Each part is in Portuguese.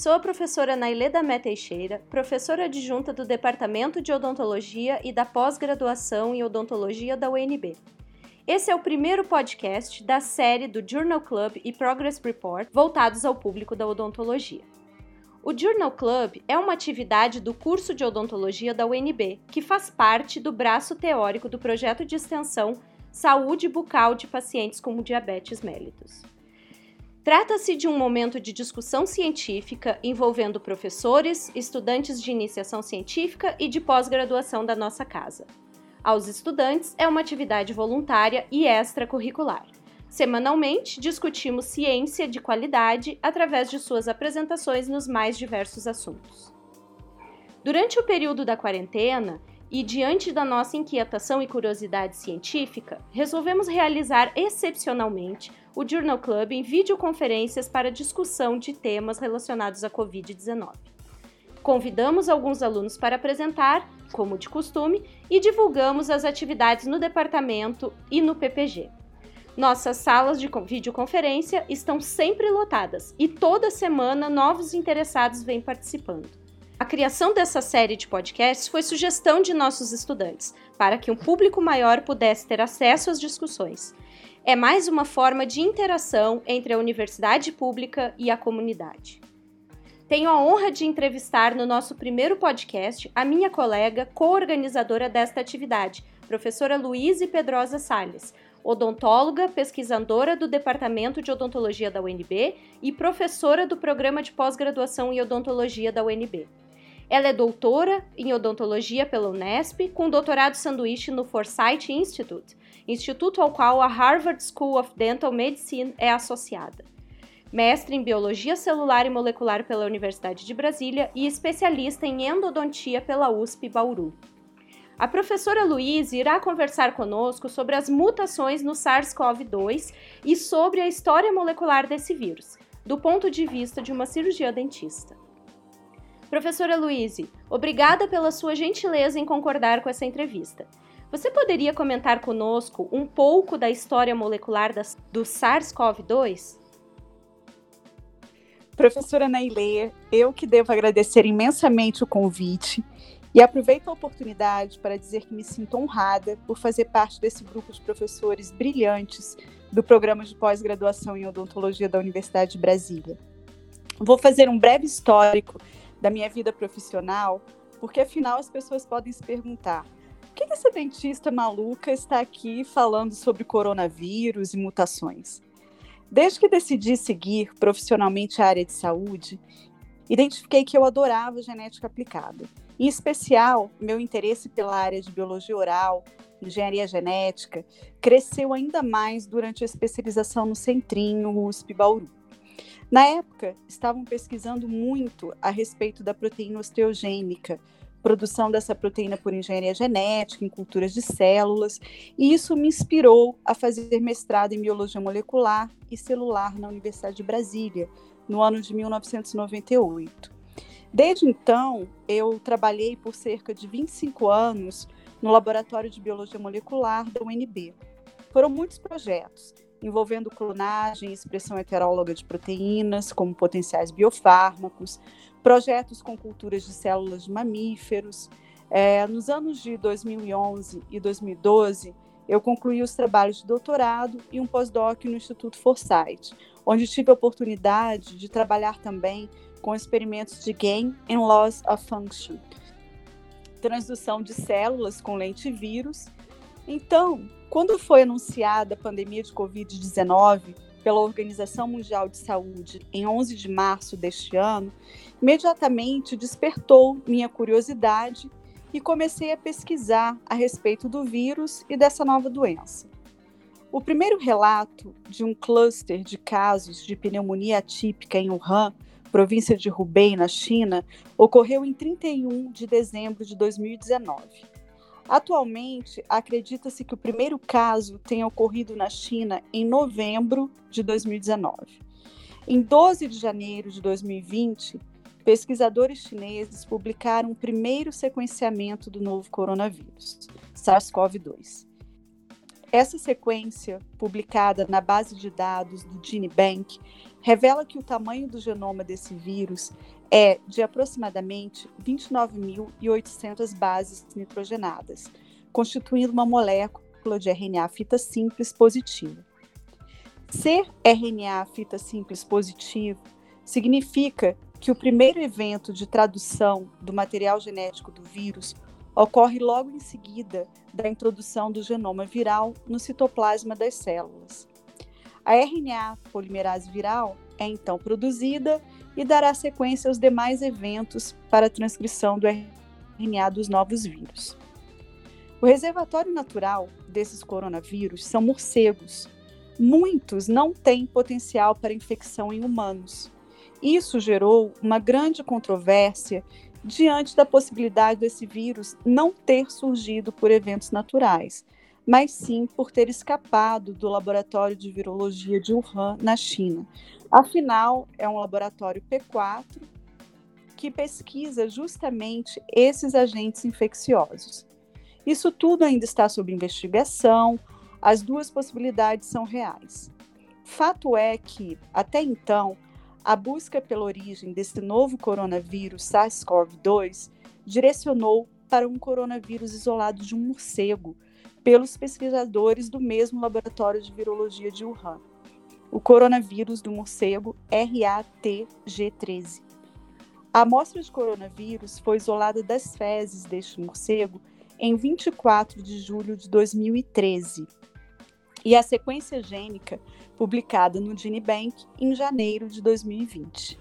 Sou a professora Naileda Mé Teixeira, professora adjunta do Departamento de Odontologia e da pós-graduação em Odontologia da UNB. Esse é o primeiro podcast da série do Journal Club e Progress Report voltados ao público da odontologia. O Journal Club é uma atividade do curso de odontologia da UNB, que faz parte do braço teórico do projeto de extensão Saúde Bucal de Pacientes com Diabetes Mellitus. Trata-se de um momento de discussão científica envolvendo professores, estudantes de iniciação científica e de pós-graduação da nossa casa. Aos estudantes, é uma atividade voluntária e extracurricular. Semanalmente, discutimos ciência de qualidade através de suas apresentações nos mais diversos assuntos. Durante o período da quarentena, e diante da nossa inquietação e curiosidade científica, resolvemos realizar excepcionalmente o Journal Club em videoconferências para discussão de temas relacionados à Covid-19. Convidamos alguns alunos para apresentar, como de costume, e divulgamos as atividades no departamento e no PPG. Nossas salas de videoconferência estão sempre lotadas e toda semana novos interessados vêm participando. A criação dessa série de podcasts foi sugestão de nossos estudantes, para que um público maior pudesse ter acesso às discussões. É mais uma forma de interação entre a universidade pública e a comunidade. Tenho a honra de entrevistar no nosso primeiro podcast a minha colega co-organizadora desta atividade, professora Luíse Pedrosa Salles, odontóloga, pesquisadora do Departamento de Odontologia da UNB e professora do Programa de Pós-Graduação em Odontologia da UNB. Ela é doutora em odontologia pela Unesp, com doutorado sanduíche no Forsyth Institute, instituto ao qual a Harvard School of Dental Medicine é associada. Mestre em biologia celular e molecular pela Universidade de Brasília e especialista em endodontia pela USP Bauru. A professora Luiz irá conversar conosco sobre as mutações no SARS-CoV-2 e sobre a história molecular desse vírus, do ponto de vista de uma cirurgia dentista. Professora Luiz, obrigada pela sua gentileza em concordar com essa entrevista. Você poderia comentar conosco um pouco da história molecular das, do SARS-CoV-2? Professora Naileia, eu que devo agradecer imensamente o convite e aproveito a oportunidade para dizer que me sinto honrada por fazer parte desse grupo de professores brilhantes do programa de pós-graduação em odontologia da Universidade de Brasília. Vou fazer um breve histórico da minha vida profissional, porque afinal as pessoas podem se perguntar: por que essa dentista maluca está aqui falando sobre coronavírus e mutações? Desde que decidi seguir profissionalmente a área de saúde, identifiquei que eu adorava genética aplicada em especial, meu interesse pela área de biologia oral, engenharia genética, cresceu ainda mais durante a especialização no Centrinho USP Bauru. Na época, estavam pesquisando muito a respeito da proteína osteogênica, produção dessa proteína por engenharia genética, em culturas de células, e isso me inspirou a fazer mestrado em biologia molecular e celular na Universidade de Brasília, no ano de 1998. Desde então, eu trabalhei por cerca de 25 anos no Laboratório de Biologia Molecular da UNB. Foram muitos projetos, envolvendo clonagem expressão heteróloga de proteínas, como potenciais biofármacos, projetos com culturas de células de mamíferos. É, nos anos de 2011 e 2012, eu concluí os trabalhos de doutorado e um pós-doc no Instituto Forsyth, onde tive a oportunidade de trabalhar também com experimentos de gain and loss of function, transdução de células com lente-vírus. Então, quando foi anunciada a pandemia de Covid-19 pela Organização Mundial de Saúde em 11 de março deste ano, imediatamente despertou minha curiosidade e comecei a pesquisar a respeito do vírus e dessa nova doença. O primeiro relato de um cluster de casos de pneumonia atípica em Wuhan província de Hubei, na China, ocorreu em 31 de dezembro de 2019. Atualmente, acredita-se que o primeiro caso tenha ocorrido na China em novembro de 2019. Em 12 de janeiro de 2020, pesquisadores chineses publicaram o primeiro sequenciamento do novo coronavírus, SARS-CoV-2. Essa sequência, publicada na base de dados do GeneBank, revela que o tamanho do genoma desse vírus é de aproximadamente 29.800 bases nitrogenadas, constituindo uma molécula de RNA fita simples positiva. Ser RNA fita simples positivo significa que o primeiro evento de tradução do material genético do vírus ocorre logo em seguida da introdução do genoma viral no citoplasma das células. A RNA polimerase viral é então produzida e dará sequência aos demais eventos para a transcrição do RNA dos novos vírus. O reservatório natural desses coronavírus são morcegos. Muitos não têm potencial para infecção em humanos. Isso gerou uma grande controvérsia diante da possibilidade desse vírus não ter surgido por eventos naturais, mas sim por ter escapado do laboratório de virologia de Wuhan, na China. Afinal, é um laboratório P4 que pesquisa justamente esses agentes infecciosos. Isso tudo ainda está sob investigação, as duas possibilidades são reais. Fato é que, até então, a busca pela origem desse novo coronavírus SARS-CoV-2 direcionou para um coronavírus isolado de um morcego, pelos pesquisadores do mesmo laboratório de virologia de Wuhan, o coronavírus do morcego RATG13. A amostra de coronavírus foi isolada das fezes deste morcego em 24 de julho de 2013 e a sequência gênica publicada no GeneBank em janeiro de 2020.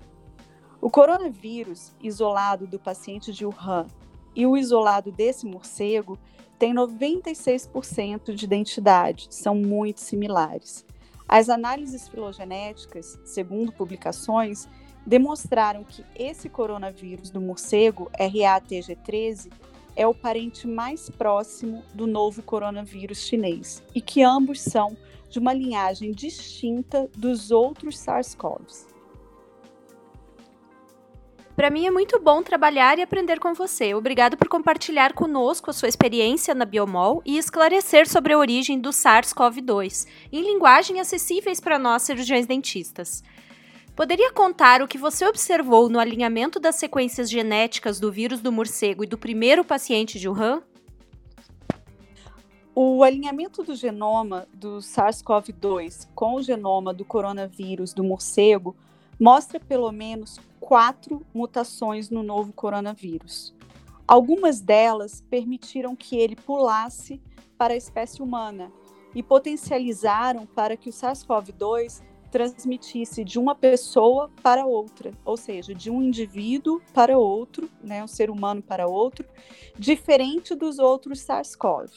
O coronavírus isolado do paciente de Wuhan e o isolado desse morcego têm 96% de identidade, são muito similares. As análises filogenéticas, segundo publicações, demonstraram que esse coronavírus do morcego, RATG13, é o parente mais próximo do novo coronavírus chinês e que ambos são de uma linhagem distinta dos outros SARS-CoVs. Para mim é muito bom trabalhar e aprender com você. Obrigado por compartilhar conosco a sua experiência na Biomol e esclarecer sobre a origem do SARS-CoV-2 em linguagem acessíveis para nós cirurgiões dentistas. Poderia contar o que você observou no alinhamento das sequências genéticas do vírus do morcego e do primeiro paciente de Wuhan? O alinhamento do genoma do SARS-CoV-2 com o genoma do coronavírus do morcego mostra pelo menos quatro mutações no novo coronavírus. Algumas delas permitiram que ele pulasse para a espécie humana e potencializaram para que o SARS-CoV-2 transmitisse de uma pessoa para outra, ou seja, de um indivíduo para outro, né, um ser humano para outro, diferente dos outros SARS-CoV.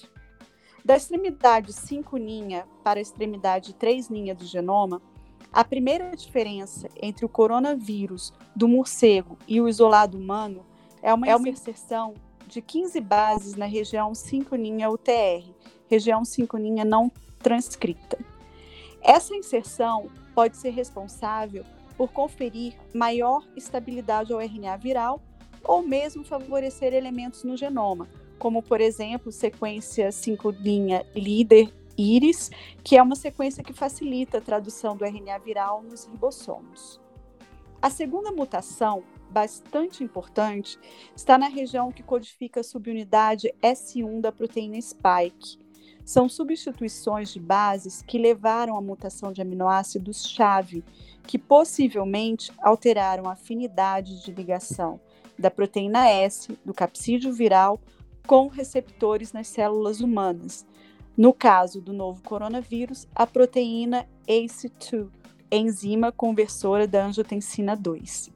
Da extremidade 5' para a extremidade 3' do genoma, a primeira diferença entre o coronavírus do morcego e o isolado humano é uma, é uma inserção de 15 bases na região 5' UTR, região 5' não transcrita. Essa inserção pode ser responsável por conferir maior estabilidade ao RNA viral ou mesmo favorecer elementos no genoma, como por exemplo sequência 5' líder íris, que é uma sequência que facilita a tradução do RNA viral nos ribossomos. A segunda mutação, bastante importante, está na região que codifica a subunidade S1 da proteína spike, são substituições de bases que levaram à mutação de aminoácidos-chave, que possivelmente alteraram a afinidade de ligação da proteína S do capsídeo viral com receptores nas células humanas. No caso do novo coronavírus, a proteína ACE2, enzima conversora da angiotensina 2.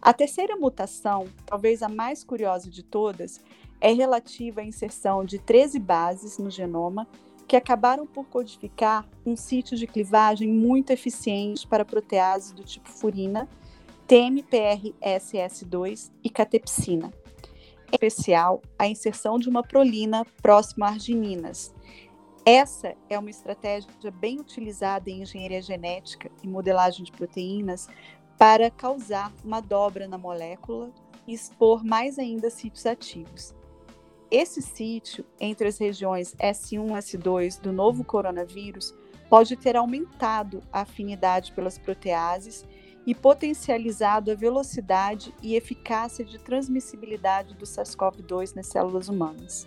A terceira mutação, talvez a mais curiosa de todas, é relativa à inserção de 13 bases no genoma que acabaram por codificar um sítio de clivagem muito eficiente para proteases do tipo furina, TMPRSS2 e catepsina. Especial, a inserção de uma prolina próximo a argininas. Essa é uma estratégia bem utilizada em engenharia genética e modelagem de proteínas para causar uma dobra na molécula e expor mais ainda sítios ativos. Esse sítio, entre as regiões S1 e S2 do novo coronavírus, pode ter aumentado a afinidade pelas proteases e potencializado a velocidade e eficácia de transmissibilidade do SARS-CoV-2 nas células humanas.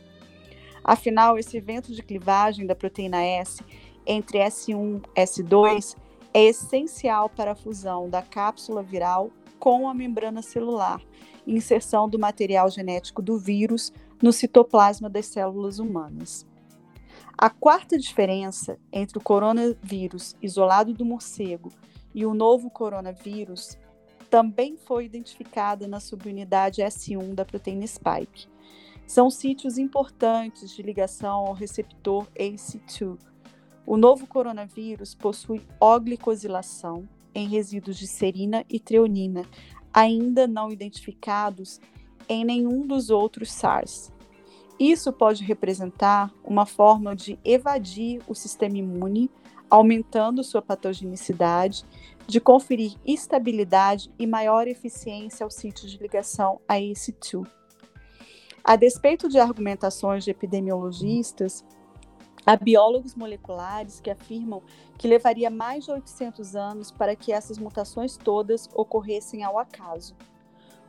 Afinal, esse evento de clivagem da proteína S entre S1 e S2 é essencial para a fusão da cápsula viral com a membrana celular inserção do material genético do vírus no citoplasma das células humanas. A quarta diferença entre o coronavírus isolado do morcego e o novo coronavírus também foi identificada na subunidade S1 da proteína spike. São sítios importantes de ligação ao receptor ACE2. O novo coronavírus possui oglicosilação em resíduos de serina e treonina, ainda não identificados em nenhum dos outros SARS. Isso pode representar uma forma de evadir o sistema imune, aumentando sua patogenicidade, de conferir estabilidade e maior eficiência ao sítio de ligação a ACE2. A despeito de argumentações de epidemiologistas, há biólogos moleculares que afirmam que levaria mais de 800 anos para que essas mutações todas ocorressem ao acaso.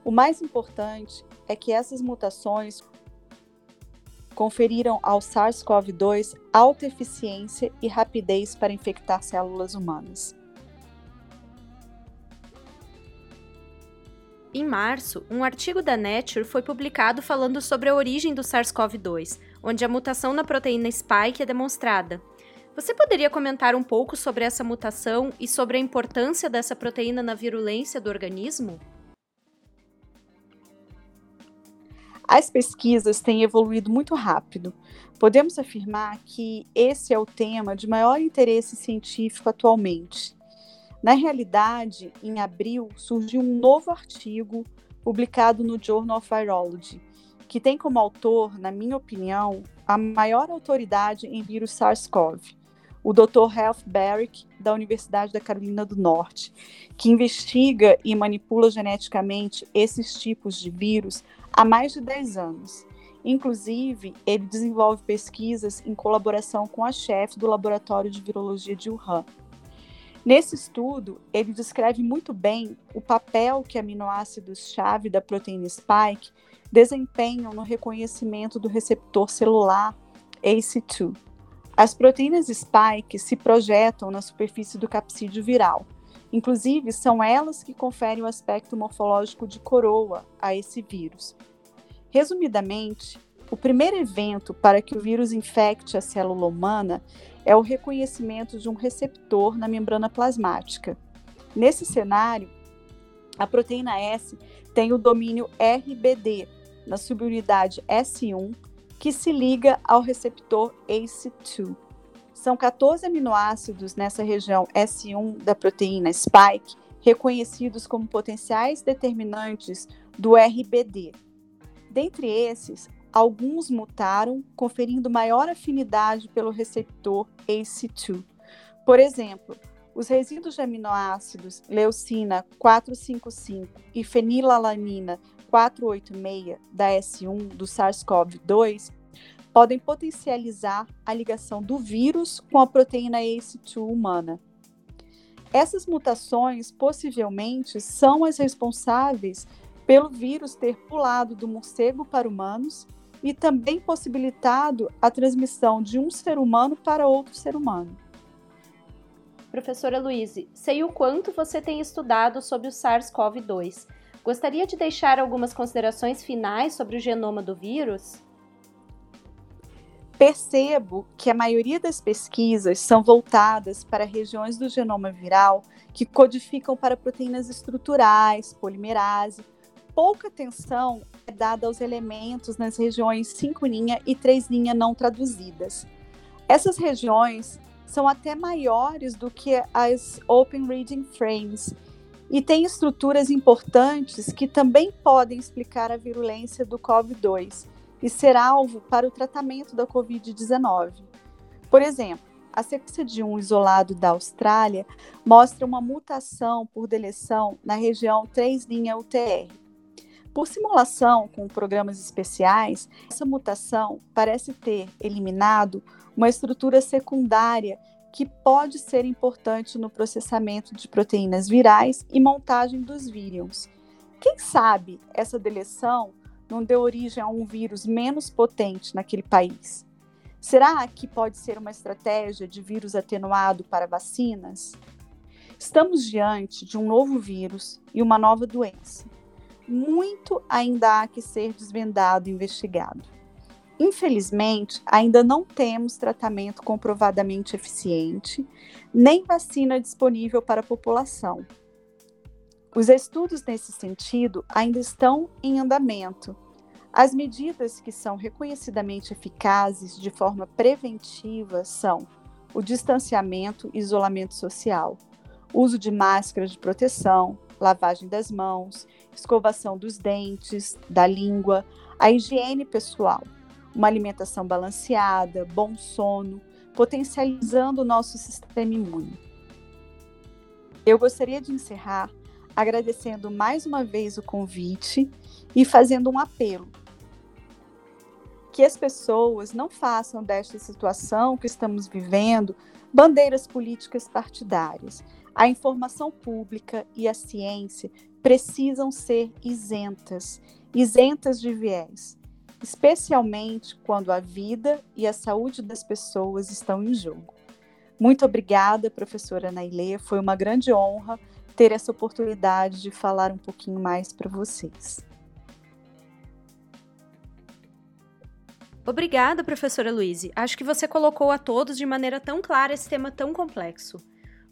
O mais importante é que essas mutações conferiram ao SARS-CoV-2 alta eficiência e rapidez para infectar células humanas. Em março, um artigo da Nature foi publicado falando sobre a origem do SARS-CoV-2, onde a mutação na proteína spike é demonstrada. Você poderia comentar um pouco sobre essa mutação e sobre a importância dessa proteína na virulência do organismo? As pesquisas têm evoluído muito rápido. Podemos afirmar que esse é o tema de maior interesse científico atualmente. Na realidade, em abril, surgiu um novo artigo publicado no Journal of Virology, que tem como autor, na minha opinião, a maior autoridade em vírus SARS-CoV, o Dr. Ralph Barrick, da Universidade da Carolina do Norte, que investiga e manipula geneticamente esses tipos de vírus há mais de 10 anos. Inclusive, ele desenvolve pesquisas em colaboração com a chefe do Laboratório de Virologia de Wuhan. Nesse estudo, ele descreve muito bem o papel que aminoácidos-chave da proteína spike desempenham no reconhecimento do receptor celular ACE2. As proteínas spike se projetam na superfície do capsídeo viral. Inclusive, são elas que conferem o aspecto morfológico de coroa a esse vírus. Resumidamente, o primeiro evento para que o vírus infecte a célula humana é o reconhecimento de um receptor na membrana plasmática. Nesse cenário, a proteína S tem o domínio RBD na subunidade S1, que se liga ao receptor ACE2. São 14 aminoácidos nessa região S1 da proteína spike reconhecidos como potenciais determinantes do RBD, Dentre esses, alguns mutaram, conferindo maior afinidade pelo receptor ACE2. Por exemplo, os resíduos de aminoácidos leucina 455 e fenilalanina 486 da S1 do SARS-CoV-2 podem potencializar a ligação do vírus com a proteína ACE2 humana. Essas mutações possivelmente são as responsáveis pelo vírus ter pulado do morcego para humanos e também possibilitado a transmissão de um ser humano para outro ser humano. Professora Luíse, sei o quanto você tem estudado sobre o SARS-CoV-2. Gostaria de deixar algumas considerações finais sobre o genoma do vírus? Percebo que a maioria das pesquisas são voltadas para regiões do genoma viral que codificam para proteínas estruturais, polimerase, pouca atenção é dada aos elementos nas regiões 5' e 3' não traduzidas. Essas regiões são até maiores do que as Open Reading Frames e têm estruturas importantes que também podem explicar a virulência do COVID-2 e ser alvo para o tratamento da Covid-19. Por exemplo, a sequência de um isolado da Austrália mostra uma mutação por deleção na região 3' UTR. Por simulação com programas especiais, essa mutação parece ter eliminado uma estrutura secundária que pode ser importante no processamento de proteínas virais e montagem dos vírions. Quem sabe essa deleção não deu origem a um vírus menos potente naquele país? Será que pode ser uma estratégia de vírus atenuado para vacinas? Estamos diante de um novo vírus e uma nova doença. Muito ainda há que ser desvendado e investigado. Infelizmente, ainda não temos tratamento comprovadamente eficiente, nem vacina disponível para a população. Os estudos nesse sentido ainda estão em andamento. As medidas que são reconhecidamente eficazes de forma preventiva são o distanciamento e isolamento social, uso de máscaras de proteção, lavagem das mãos, escovação dos dentes, da língua, a higiene pessoal uma alimentação balanceada, bom sono, potencializando o nosso sistema imune. Eu gostaria de encerrar agradecendo mais uma vez o convite e fazendo um apelo. Que as pessoas não façam desta situação que estamos vivendo bandeiras políticas partidárias. A informação pública e a ciência precisam ser isentas, isentas de viés especialmente quando a vida e a saúde das pessoas estão em jogo. Muito obrigada, professora Nailê. Foi uma grande honra ter essa oportunidade de falar um pouquinho mais para vocês. Obrigada, professora Luíse. Acho que você colocou a todos de maneira tão clara esse tema tão complexo.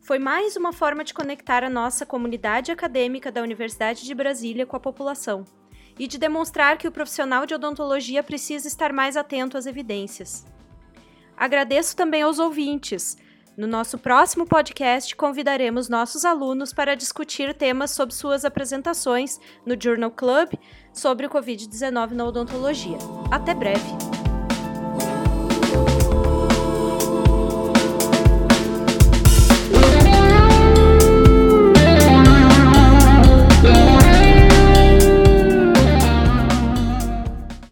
Foi mais uma forma de conectar a nossa comunidade acadêmica da Universidade de Brasília com a população e de demonstrar que o profissional de odontologia precisa estar mais atento às evidências. Agradeço também aos ouvintes. No nosso próximo podcast, convidaremos nossos alunos para discutir temas sobre suas apresentações no Journal Club sobre o Covid-19 na odontologia. Até breve!